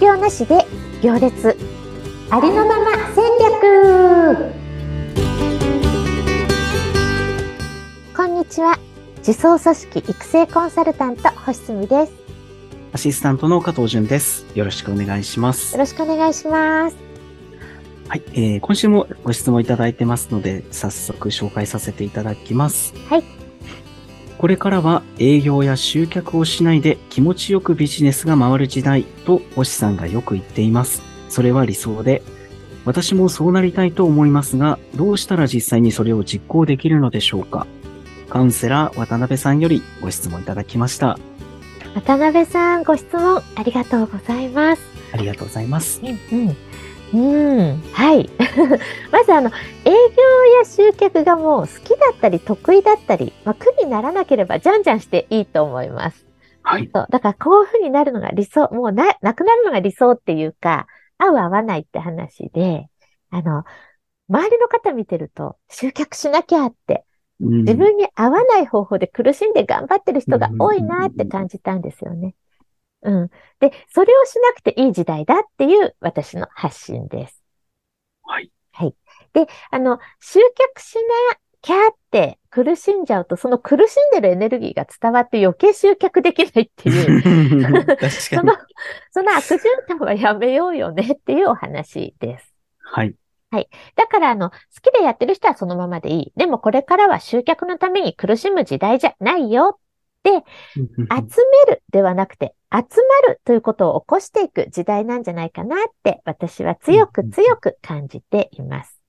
業なしで行列ありのまま戦略こんにちは自走組織育成コンサルタント星住ですアシスタントの加藤淳です。よろしくお願いしますよ。ろしくお願いしますはい、えー、今週もご質問いただいてますので、早速紹介させていただきます。はい。これからは営業や集客をしないで気持ちよくビジネスが回る時代と星さんがよく言っています。それは理想で、私もそうなりたいと思いますが、どうしたら実際にそれを実行できるのでしょうかカウンセラー渡辺さんよりご質問いただきました。渡辺さんご質問ありがとうございますありがとうございます。うんうん、はい。まずあの、営業や集客がもう好きだったり得意だったり、まあ、苦にならなければじゃんじゃんしていいと思います。はい。そう。だからこういうふうになるのが理想、もうな、なくなるのが理想っていうか、合う合わないって話で、あの、周りの方見てると、集客しなきゃって、うん自分に合わない方法で苦しんで頑張ってる人が多いなって感じたんですよね。うん。で、それをしなくていい時代だっていう私の発信です。はい。はい。で、あの、集客しなきゃって苦しんじゃうと、その苦しんでるエネルギーが伝わって余計集客できないっていう、確かにその。その悪循環はやめようよねっていうお話です。はい。だから、あの、好きでやってる人はそのままでいい。でもこれからは集客のために苦しむ時代じゃないよ。集めるではなくて、集まるということを起こしていく時代なんじゃないかなって私は強く強く感じています。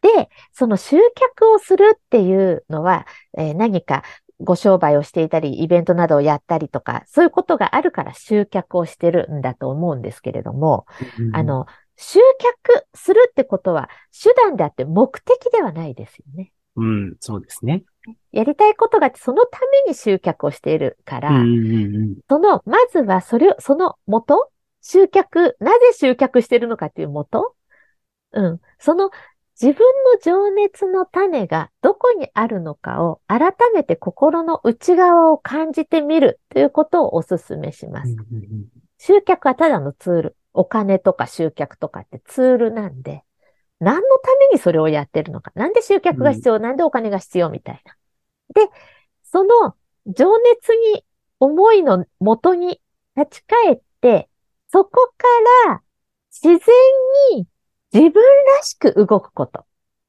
で、その集客をするっていうのは、えー何かご商売をしていたり、イベントなどをやったりとか、そういうことがあるから集客をしてるんだと思うんですけれども、あ、の、集客するってことは手段であって目的ではないですよね。うん、そうですね。やりたいことがあって、そのために集客をしているから、その、まずはそれを、その元集客、なぜ集客してるのかっていう元？うん。その自分の情熱の種がどこにあるのかを改めて心の内側を感じてみるということをお勧めします。集客はただのツール。お金とか集客とかってツールなんで、何のためにそれをやってるのか。なんで集客が必要、なんでお金が必要？みたいな。で、その情熱に、思いの元に立ち返って、そこから自然に自分らしく動くこと。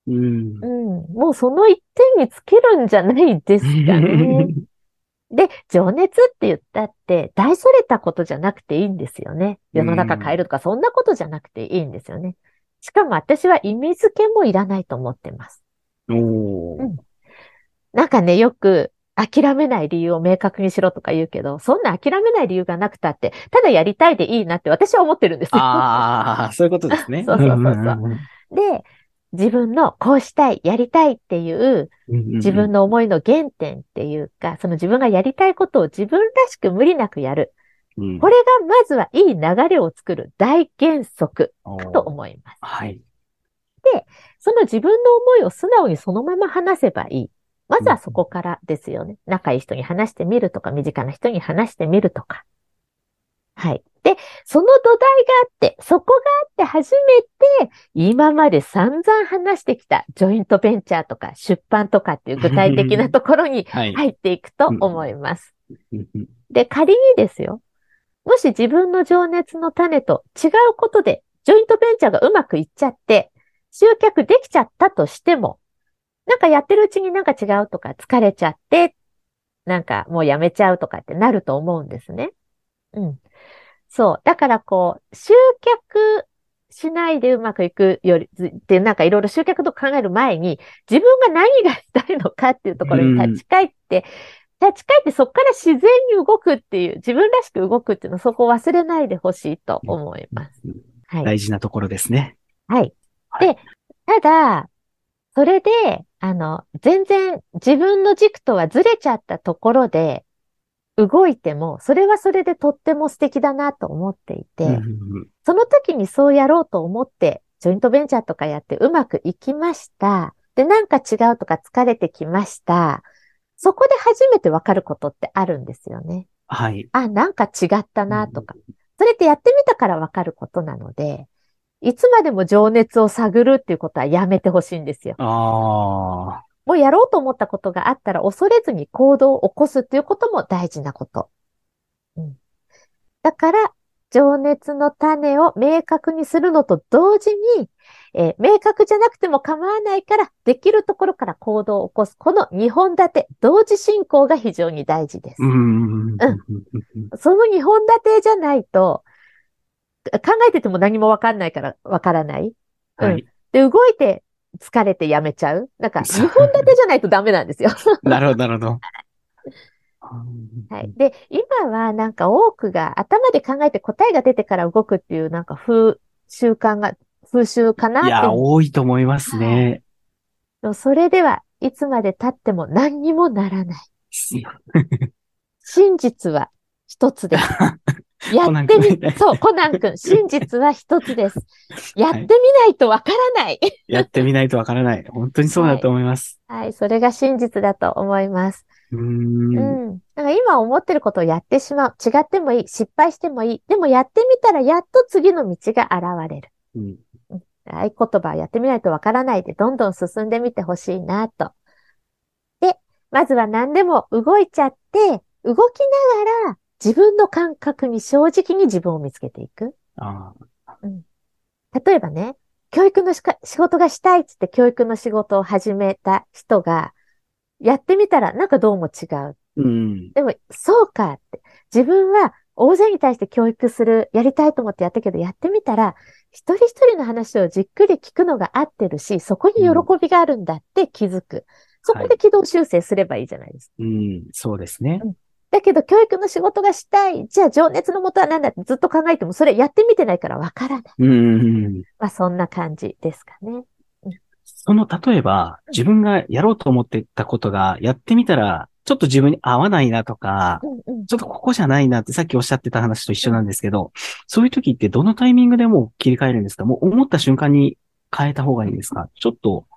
うんうん。もうその一点につけるんじゃないですかね。で、情熱って言ったって、大それたことじゃなくていいんですよね。世の中変えるとか、そんなことじゃなくていいんですよね。しかも私は意味付けもいらないと思ってます。おーうんなんかね、よく諦めない理由を明確にしろとか言うけど、そんな諦めない理由がなくたって、ただやりたいでいいなって私は思ってるんですよ。ああ、そういうことですね。そうそうそうそうで、自分のこうしたい、やりたいっていううん自分の思いの原点っていうか、その自分がやりたいことを自分らしく無理なくやる。うんこれがまずはいい流れを作る大原則かと思います。はい。その自分の思いを素直にそのまま話せばいい。まずはそこからですよね。仲いい人に話してみるとか、身近な人に話してみるとか。はい。で、その土台があって、そこがあって初めて、今まで散々話してきたジョイントベンチャーとか出版とかっていう具体的なところに はい。入っていくと思います。で、仮にですよ。もし自分の情熱の種と違うことで、ジョイントベンチャーがうまくいっちゃって、集客できちゃったとしても、なんかやってるうちになんか違うとか疲れちゃって、なんかもうやめちゃうとかってなると思うんですね。うん。そう。だからこう、集客しないでうまくいくより、ってなんかいろいろ集客と考える前に、自分が何がしたいのかっていうところに立ち返って、立ち返ってそこから自然に動くっていう、自分らしく動くっていうのをそこを忘れないでほしいと思います。はい。大事なところですね。はい。はいで、ただ、それで、あの、全然自分の軸とはずれちゃったところで動いても、それはそれでとっても素敵だなと思っていて、その時にそうやろうと思って、ジョイントベンチャーとかやってうまくいきました。で、なんか違うとか疲れてきました。そこで初めてわかることってあるんですよね。はい。あ、なんか違ったなとか。それってやってみたからわかることなので、いつまでも情熱を探るっていうことはやめてほしいんですよ。ああ。もうやろうと思ったことがあったら恐れずに行動を起こすっていうことも大事なこと。うん。だから、情熱の種を明確にするのと同時に、えー明確じゃなくても構わないから、できるところから行動を起こす。この2本立て、同時進行が非常に大事です。うん。その2本立てじゃないと、考えてても何もわかんないからわからない。はい。で、動いて疲れてやめちゃう。なんか、2本立てじゃないとダメなんですよ。なるほど、なるほど。はい。で、今はなんか多くが頭で考えて答えが出てから動くっていうなんか風習慣が、風習かなっていや、多いと思いますね。それではいつまで経っても何にもならない。真実は一つです。やってみそう、コナン君、真実は一つです。やってみないとわからない。やってみないとわからない。本当にそうだと思います。はい、それが真実だと思います。うー。うんから今思ってることをやってしまう。違ってもいい。失敗してもいい。でもやってみたらやっと次の道が現れる。うん合言葉はやってみないとわからないで、どんどん進んでみてほしいなと。で、まずは何でも動いちゃって、動きながら自分の感覚に正直に自分を見つけていく。あ例えばね、教育の仕事がしたいっつって教育の仕事を始めた人が、やってみたらなんかどうも違う。ーうん。でも、そうかって。自分は大勢に対して教育する、やりたいと思ってやったけど、やってみたら、一人一人の話をじっくり聞くのが合ってるし、そこに喜びがあるんだって気づく。そこで軌道修正すればいいじゃないですか。うん。そうですね。だけど、教育の仕事がしたい。じゃあ、情熱のもとは何だってずっと考えても、それやってみてないからわからない。うん。まあ、そんな感じですかね。その、例えば、自分がやろうと思ってたことが、やってみたら、ちょっと自分に合わないなとか、うんうん。ちょっとここじゃないなってさっきおっしゃってた話と一緒なんですけど、そういう時ってどのタイミングでもう切り替えるんですか？もう思った瞬間に変えた方がいいんですか？ちょっと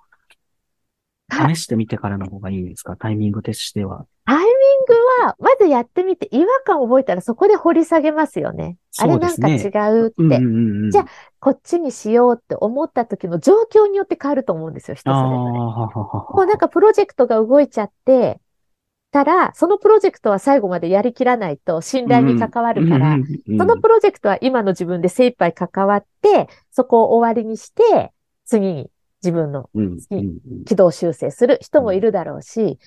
はい試してみてからの方がいいんですか？タイミングとしては。タイミングは、まずやってみて違和感を覚えたらそこで掘り下げますよね。あれなんか違うって。うんうんうんうん。じゃあこっちにしようって思った時の状況によって変わると思うんですよ、人それぞれ。もうなんかプロジェクトが動いちゃって、たら、そのプロジェクトは最後までやりきらないと信頼に関わるから、そのプロジェクトは今の自分で精一杯関わって、そこを終わりにして、次に自分のうんうんうん軌道修正する人もいるだろうし、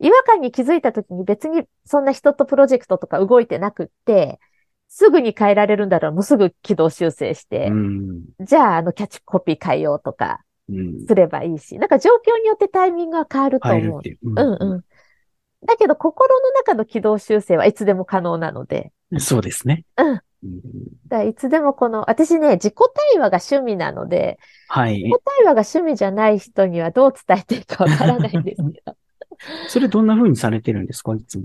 違和感に気づいた時に別にそんな人とプロジェクトとか動いてなくって、すぐに変えられるんだろう、もうすぐ軌道修正して、うんじゃああのキャッチコピー変えようとかうんすればいいし、なんか状況によってタイミングが変わると思う変えるっ。ていう。うんうん。だけど心の中の軌道修正はいつでも可能なので、うんそうですね。うんうんだいつでもこの、私ね、自己対話が趣味なので、はい自己。対話が趣味じゃない人にはどう伝えていいかわからないんですけど。それどんな風にされてるんですか？いつも。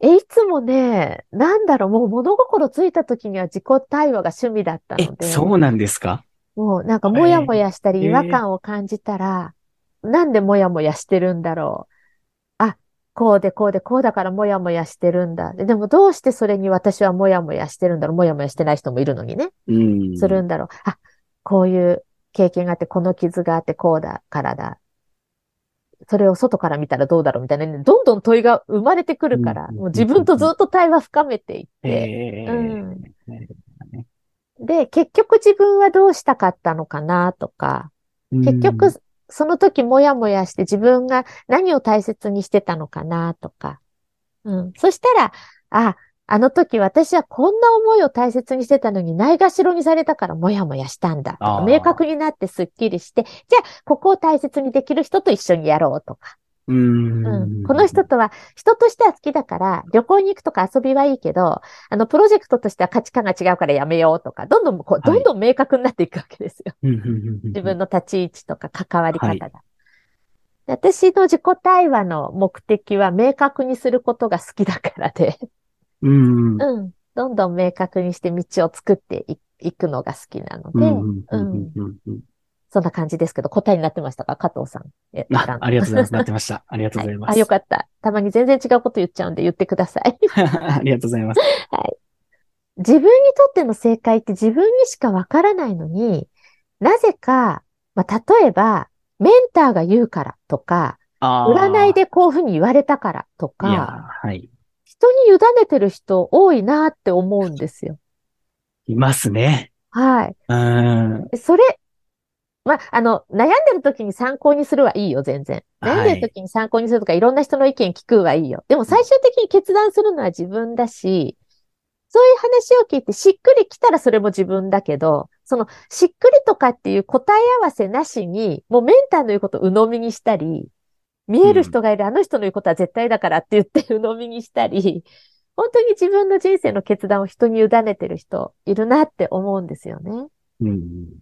え、いつもね、なんだろう、もう物心ついた時には自己対話が趣味だったえの、で、そうなんですか？もうなんかもやもやしたりえー違和感を感じたら、なんでもやもやしてるんだろう。あ、こうでこうでこうだからもやもやしてるんだ。ででもどうしてそれに私はもやもやしてるんだろう。もやもやしてない人もいるのにね。うん。するんだろう。あ、こういう経験があって、この傷があってこうだからだ。それを外から見たらどうだろうみたいなね、どんどん問いが生まれてくるから、うんもう自分とずっと対話深めていって、ええうん。で、結局自分はどうしたかったのかなとか、結局、その時もやもやして自分が何を大切にしてたのかなとか。うん。そしたら、あ、あの時私はこんな思いを大切にしてたのにないがしろにされたからもやもやしたんだ明確になってすっきりして、じゃあここを大切にできる人と一緒にやろうとか。うん。うん。この人とは人としては好きだから旅行に行くとか遊びはいいけど、あのプロジェクトとしては価値観が違うからやめようとか、どんどんこう、はいどんどん明確になっていくわけですよ。自分の立ち位置とか関わりはい方が。で私の自己対話の目的は明確にすることが好きだからで、うん。うん。どんどん明確にして道を作っていいくのが好きなので、うんうんうんうんうんそんな感じですけど、答えになってましたか加藤さん。えあありがとうございます。なってました。ありがとうございます。あ、よかった。たまに全然違うこと言っちゃうんで言ってください。ありがとうございます。自分にとっての正解って自分にしかわからないのに、なぜか、まあ、例えば、メンターが言うからとか、占いでこういうふうに言われたからとか、ー、はい。人に委ねてる人多いなって思うんですよ。いますね。はい。うーん。それ、まあ、あの、悩んでる時に参考にするはいいよ、全然。はい悩んでる時に参考にするとか、いろんな人の意見聞くはいいよ。でも最終的に決断するのは自分だし、そういう話を聞いてしっくりきたらそれも自分だけど、そのしっくりとかっていう答え合わせなしに、もうメンターの言うことを鵜呑みにしたり、見える人がいる、あの人の言うことは絶対だからって言って鵜呑みにしたり、本当に自分の人生の決断を人に委ねてる人いるなって思うんですよね。うん。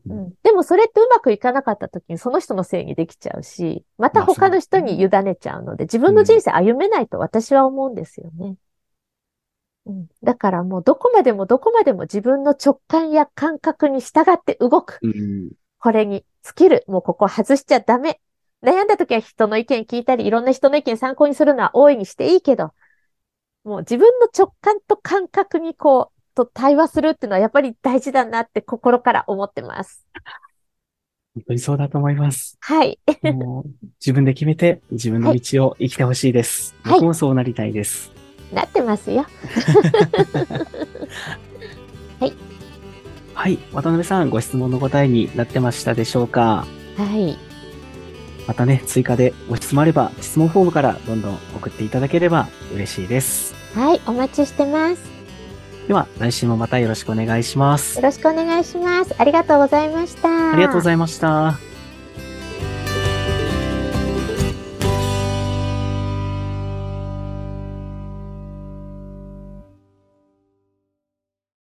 う。ん、でもそれってうまくいかなかった時にその人のせいにできちゃうし、また他の人に委ねちゃうので、自分の人生歩めないと私は思うんですよね。うん、だからもうどこまでもどこまでも自分の直感や感覚に従って動く。うん。これに尽きる。もうここ外しちゃダメ。悩んだ時は人の意見聞いたり、いろんな人の意見参考にするのは大いにしていいけど、もう自分の直感と感覚にこう、と対話するっていうのはやっぱり大事だなって心から思ってます。本当にそうだと思います。はい。もう自分で決めて自分の道を生きてほしいです。はい僕もそうなりたいです。なってますよ。はい。渡辺さん、ご質問の答えになってましたでしょうか？はい。またね、追加でご質問あれば、質問フォームからどんどん送っていただければ嬉しいです。はい。お待ちしてます。では、来週もまたよろしくお願いしますよ。ろしくお願いします。ありがとうございました。ありがとうございました。